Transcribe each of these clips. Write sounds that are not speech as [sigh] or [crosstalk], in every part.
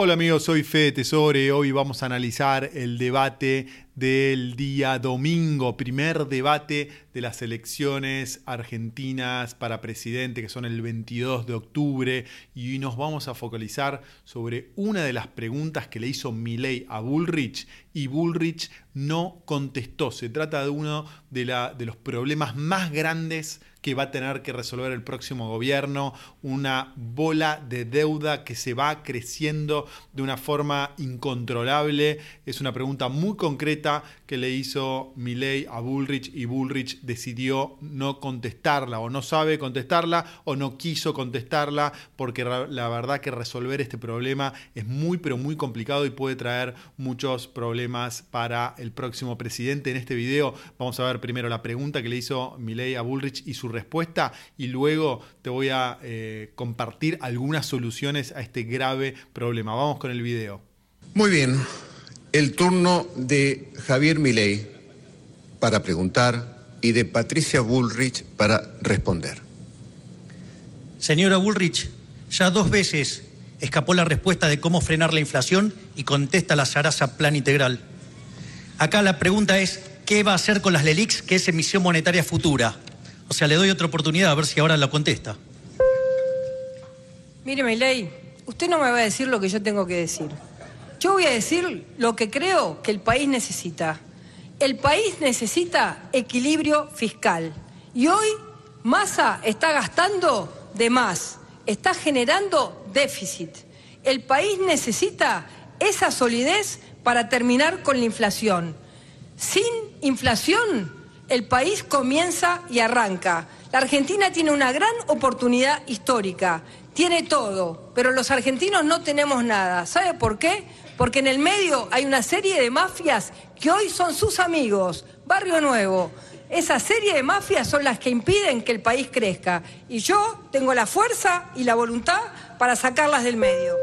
Hola amigos, soy Fede Tesore. Hoy vamos a analizar el debate del día domingo, primer debate de las elecciones argentinas para presidente, que son el 22 de octubre, y nos vamos a focalizar sobre una de las preguntas que le hizo Milei a Bullrich, y Bullrich no contestó. Se trata de uno de los problemas más grandes que va a tener que resolver el próximo gobierno, una bola de deuda que se va creciendo de una forma incontrolable. Es una pregunta muy concreta que le hizo Milei a Bullrich y Bullrich decidió no contestarla o no sabe contestarla o no quiso contestarla porque la verdad que resolver este problema es muy pero muy complicado y puede traer muchos problemas para el próximo presidente. En este video vamos a ver primero la pregunta que le hizo Milei a Bullrich y su respuesta y luego te voy a eh, compartir algunas soluciones a este grave problema. Vamos con el video. Muy bien, el turno de Javier Milei para preguntar y de Patricia Bullrich para responder. Señora Bullrich, ya dos veces escapó la respuesta de cómo frenar la inflación y contesta la zaraza plan integral. Acá la pregunta es, ¿qué va a hacer con las LELIX, que es emisión monetaria futura? O sea, le doy otra oportunidad a ver si ahora la contesta. Mire, Milei, usted no me va a decir lo que yo tengo que decir. Yo voy a decir lo que creo que el país necesita. El país necesita equilibrio fiscal. Y hoy Massa está gastando de más, está generando déficit. El país necesita esa solidez para terminar con la inflación. Sin inflación el país comienza y arranca. La Argentina tiene una gran oportunidad histórica, tiene todo, pero los argentinos no tenemos nada. ¿Sabe por qué? Porque en el medio hay una serie de mafias que hoy son sus amigos. Barrio Nuevo. Esa serie de mafias son las que impiden que el país crezca. Y yo tengo la fuerza y la voluntad para sacarlas del medio.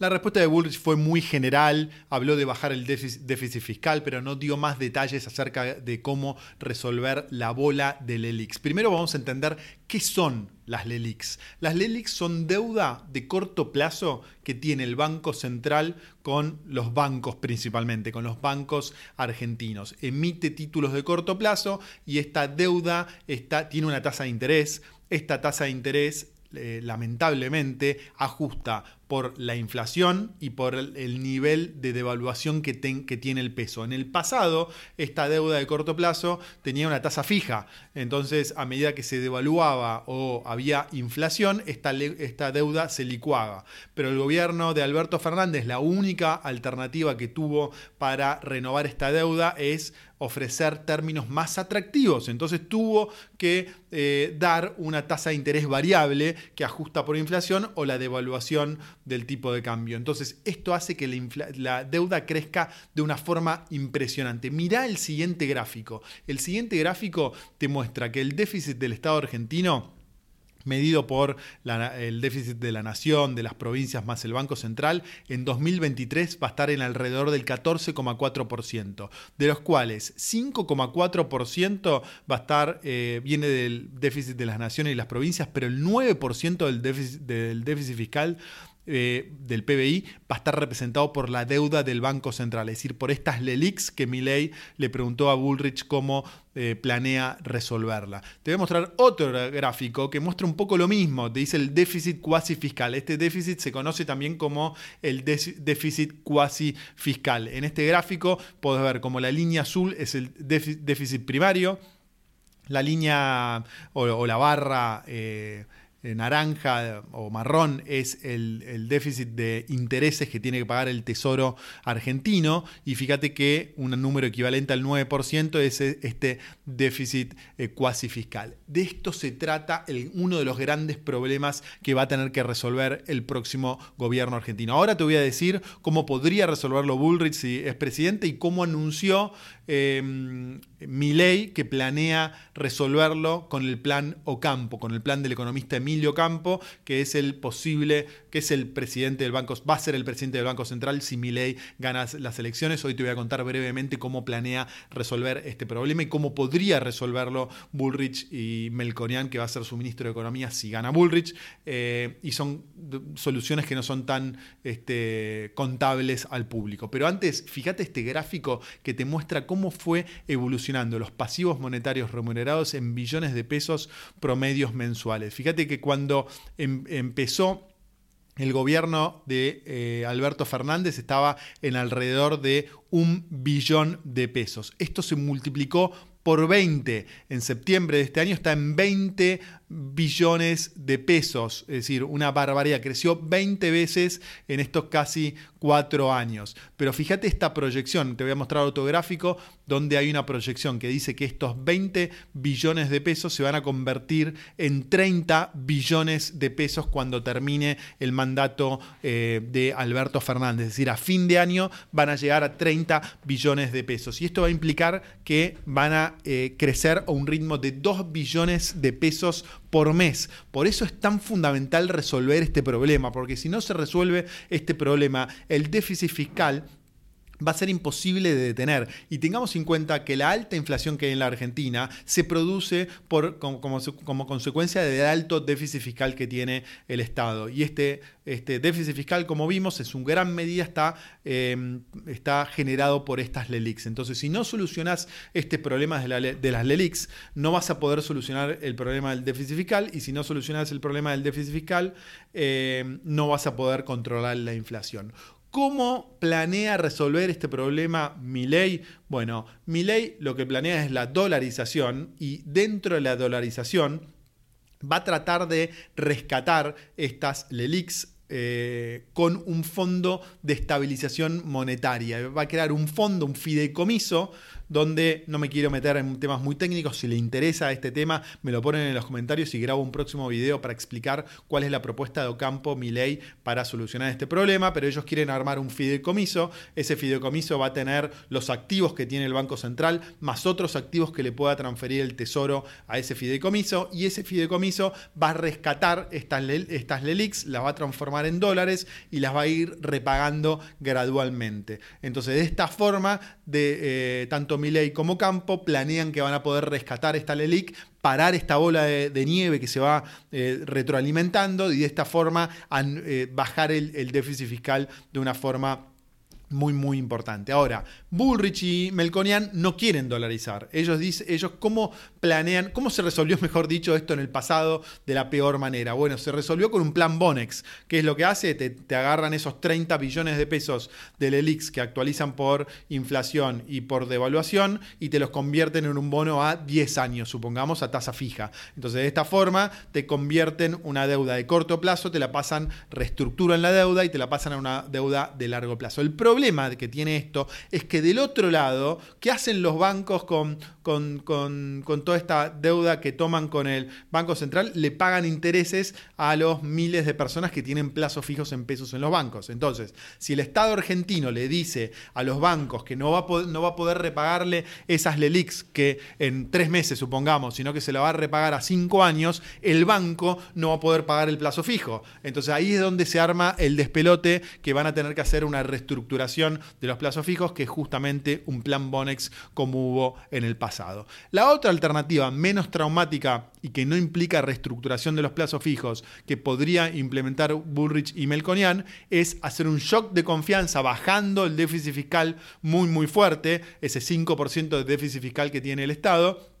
La respuesta de Bullrich fue muy general, habló de bajar el déficit, fiscal, pero no dio más detalles acerca de cómo resolver la bola del LELIX. Primero vamos a entender qué son las LELIX. Las LELIX son deuda de corto plazo que tiene el Banco Central con los bancos principalmente, con los bancos argentinos. Emite títulos de corto plazo y esta deuda tiene una tasa de interés. Esta tasa de interés eh, lamentablemente ajusta por la inflación y por el nivel de devaluación que, tiene el peso. En el pasado, esta deuda de corto plazo tenía una tasa fija, entonces a medida que se devaluaba o había inflación, esta, esta deuda se licuaba. Pero el gobierno de Alberto Fernández, la única alternativa que tuvo para renovar esta deuda es ofrecer términos más atractivos. Entonces tuvo que eh, dar una tasa de interés variable que ajusta por inflación o la devaluación del tipo de cambio. Entonces esto hace que la, deuda crezca de una forma impresionante. Mirá el siguiente gráfico. El siguiente gráfico te muestra que el déficit del Estado argentino medido por el déficit de la nación, de las provincias más el Banco Central, en 2023 va a estar en alrededor del 14,4%, de los cuales 5,4% va a estar, eh, viene del déficit de las naciones y las provincias, pero el 9% del del déficit fiscal eh, del PBI va a estar representado por la deuda del Banco Central, es decir, por estas LELIX que Milley le preguntó a Bullrich cómo eh, planea resolverla. Te voy a mostrar otro gráfico que muestra un poco lo mismo, te dice el déficit cuasi fiscal. Este déficit se conoce también como el déficit cuasi fiscal. En este gráfico puedes ver como la línea azul es el déficit primario, la línea o, la barra... Eh, naranja o marrón es el, déficit de intereses que tiene que pagar el Tesoro argentino y fíjate que un número equivalente al 9% es este déficit eh, cuasi fiscal. De esto se trata uno de los grandes problemas que va a tener que resolver el próximo gobierno argentino. Ahora te voy a decir cómo podría resolverlo Bullrich si es presidente y cómo anunció em, Milei que planea resolverlo con el plan Ocampo, con el plan del economista Emilio Campo, que es el posible, que es el presidente del Banco, va a ser el presidente del Banco Central si Milei gana las elecciones. Hoy te voy a contar brevemente cómo planea resolver este problema y cómo podría resolverlo Bullrich y Melconian, que va a ser su ministro de Economía si gana Bullrich. Eh, y son soluciones que no son tan este, contables al público. Pero antes, fíjate este gráfico que te muestra cómo fue evolucionando los pasivos monetarios remunerados en billones de pesos promedios mensuales. Fíjate que cuando em, empezó el gobierno de eh, Alberto Fernández estaba en alrededor de un billón de pesos. Esto se multiplicó por 20 en septiembre de este año, está en 20 billones de pesos, es decir, una barbaridad, creció 20 veces en estos casi cuatro años. Pero fíjate esta proyección, te voy a mostrar otro gráfico donde hay una proyección que dice que estos 20 billones de pesos se van a convertir en 30 billones de pesos cuando termine el mandato eh, de Alberto Fernández. Es decir, a fin de año van a llegar a 30 billones de pesos. Y esto va a implicar que van a eh, crecer a un ritmo de 2 billones de pesos por mes. Por eso es tan fundamental resolver este problema, porque si no se resuelve este problema, el déficit fiscal va a ser imposible de detener. Y tengamos en cuenta que la alta inflación que hay en la Argentina se produce por, como, como, consecuencia del alto déficit fiscal que tiene el Estado. Y este, este déficit fiscal, como vimos, en su gran medida está, em, está generado por estas LELIX. Entonces, si no solucionas este problema de, de las LELIX, no vas a poder solucionar el problema del déficit fiscal. Y si no solucionas el problema del déficit fiscal, em, no vas a poder controlar la inflación. ¿Cómo planea resolver este problema Milei? Bueno, Milei lo que planea es la dolarización y dentro de la dolarización va a tratar de rescatar estas LELIX eh, con un fondo de estabilización monetaria. Va a crear un fondo, un fideicomiso donde no me quiero meter en temas muy técnicos. Si le interesa este tema, me lo ponen en los comentarios y grabo un próximo video para explicar cuál es la propuesta de Ocampo Milei para solucionar este problema. Pero ellos quieren armar un fideicomiso. Ese fideicomiso va a tener los activos que tiene el Banco Central, más otros activos que le pueda transferir el Tesoro a ese fideicomiso. Y ese fideicomiso va a rescatar estas, estas LELIX, las va a transformar en dólares y las va a ir repagando gradualmente. Entonces, de esta forma, de eh, tanto Como Campo planean que van a poder rescatar esta LELIC, parar esta bola de, nieve que se va eh, retroalimentando y de esta forma eh, bajar el déficit fiscal de una forma muy, muy importante. Ahora, Bullrich y Melconian no quieren dolarizar. Ellos ellos cómo planean, cómo se resolvió, [laughs] mejor dicho, esto en el pasado de la peor manera. Bueno, se resolvió con un plan Bonex, que es lo que hace, te, agarran esos 30 billones de pesos del ELIX que actualizan por inflación y por devaluación y te los convierten en un bono a 10 años, supongamos, a tasa fija. Entonces, de esta forma, te convierten una deuda de corto plazo, te la pasan, reestructuran la deuda y te la pasan a una deuda de largo plazo. El problema que tiene esto es que del otro lado, ¿qué hacen los bancos con, con, con, toda esta deuda que toman con el Banco Central? Le pagan intereses a los miles de personas que tienen plazos fijos en pesos en los bancos. Entonces, si el Estado argentino le dice a los bancos que no va a poder, no va a poder repagarle esas LELIX que en tres meses, supongamos, sino que se la va a repagar a cinco años, el banco no va a poder pagar el plazo fijo. Entonces ahí es donde se arma el despelote que van a tener que hacer una reestructuración de los plazos fijos, que es justamente un plan Bonex como hubo en el pasado. La otra alternativa, menos traumática y que no implica reestructuración de los plazos fijos, que podría implementar Bullrich y Melconian, es hacer un shock de confianza bajando el déficit fiscal muy, muy fuerte, ese 5% de déficit fiscal que tiene el Estado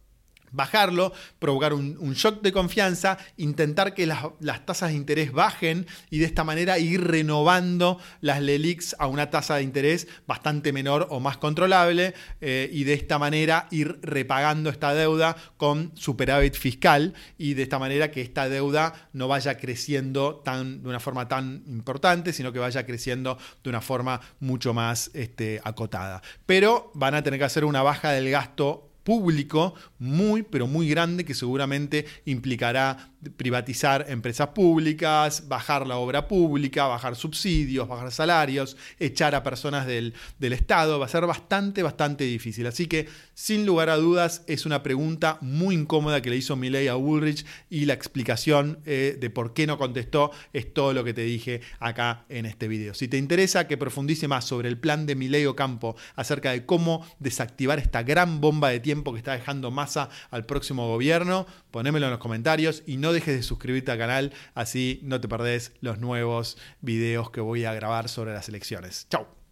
bajarlo, provocar un, shock de confianza, intentar que las, tasas de interés bajen y de esta manera ir renovando las LELIX a una tasa de interés bastante menor o más controlable eh, y de esta manera ir repagando esta deuda con superávit fiscal y de esta manera que esta deuda no vaya creciendo tan, de una forma tan importante, sino que vaya creciendo de una forma mucho más este, acotada. Pero van a tener que hacer una baja del gasto público muy, pero muy grande que seguramente implicará privatizar empresas públicas, bajar la obra pública, bajar subsidios, bajar salarios, echar a personas del, Estado. Va a ser bastante, bastante difícil. Así que, sin lugar a dudas, es una pregunta muy incómoda que le hizo Milley a Woolrich y la explicación eh, de por qué no contestó es todo lo que te dije acá en este video. Si te interesa que profundice más sobre el plan de Milley Ocampo acerca de cómo desactivar esta gran bomba de tiempo que está dejando masa al próximo gobierno, ponémelo en los comentarios y no dejes de suscribirte al canal, así no te perdés los nuevos videos que voy a grabar sobre las elecciones. Chao.